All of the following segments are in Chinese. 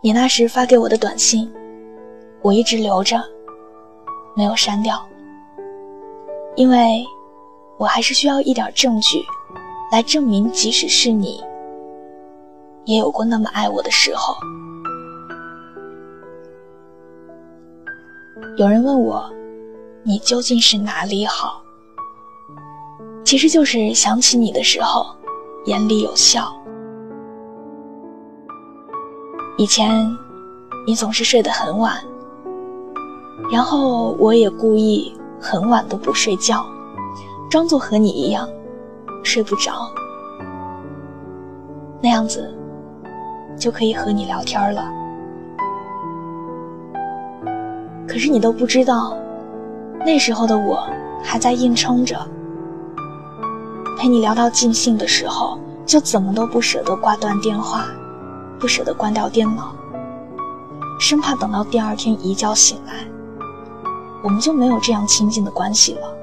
你那时发给我的短信，我一直留着，没有删掉，因为我还是需要一点证据，来证明即使是你，也有过那么爱我的时候。有人问我，你究竟是哪里好？其实就是想起你的时候，眼里有笑。以前，你总是睡得很晚，然后我也故意很晚都不睡觉，装作和你一样睡不着，那样子就可以和你聊天了。可是你都不知道，那时候的我还在硬撑着，陪你聊到尽兴的时候，就怎么都不舍得挂断电话。不舍得关掉电脑，生怕等到第二天一觉醒来，我们就没有这样亲近的关系了。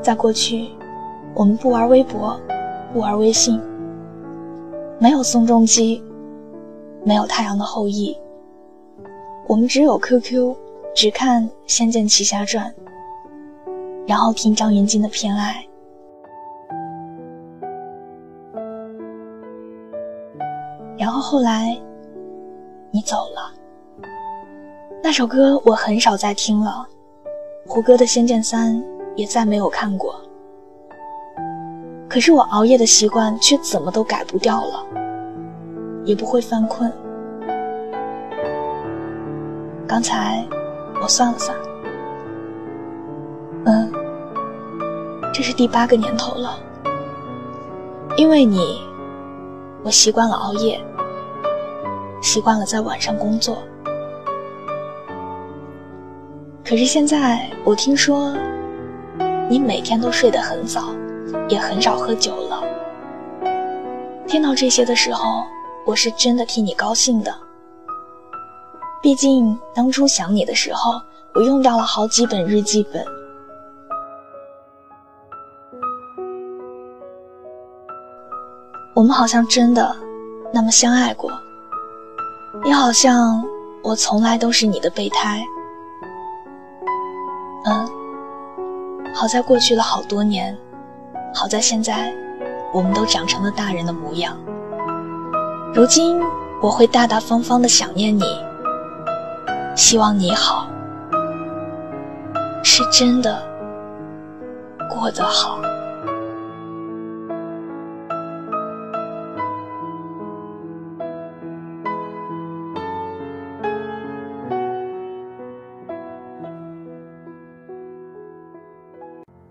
在过去，我们不玩微博，不玩微信，没有宋仲基，没有太阳的后裔，我们只有 QQ，只看《仙剑奇侠传》，然后听张芸京的《偏爱》。后来，你走了。那首歌我很少再听了，胡歌的《仙剑三》也再没有看过。可是我熬夜的习惯却怎么都改不掉了，也不会犯困。刚才我算了算，嗯，这是第八个年头了。因为你，我习惯了熬夜。习惯了在晚上工作，可是现在我听说你每天都睡得很早，也很少喝酒了。听到这些的时候，我是真的替你高兴的。毕竟当初想你的时候，我用掉了好几本日记本。我们好像真的那么相爱过。你好像我从来都是你的备胎。嗯，好在过去了好多年，好在现在我们都长成了大人的模样。如今我会大大方方的想念你，希望你好，是真的过得好。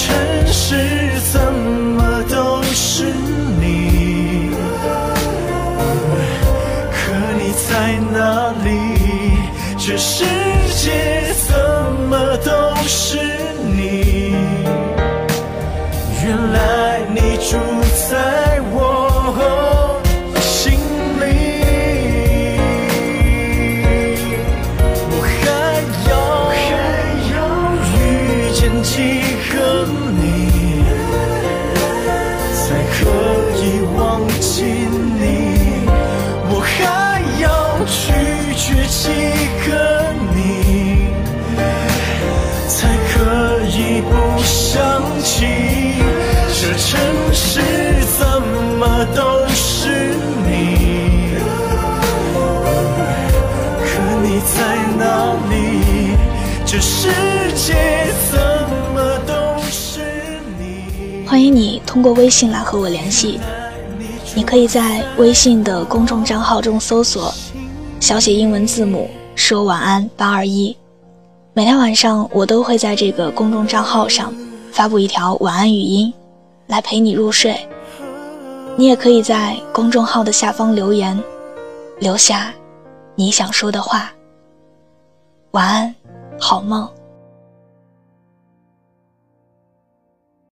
这见几个你，才可以忘记你？我还要拒绝几个你，才可以不想起？这城市怎么都是你？可你在哪里？这世界欢迎你通过微信来和我联系。你可以在微信的公众账号中搜索小写英文字母说晚安八二一，每天晚上我都会在这个公众账号上发布一条晚安语音，来陪你入睡。你也可以在公众号的下方留言，留下你想说的话。晚安，好梦。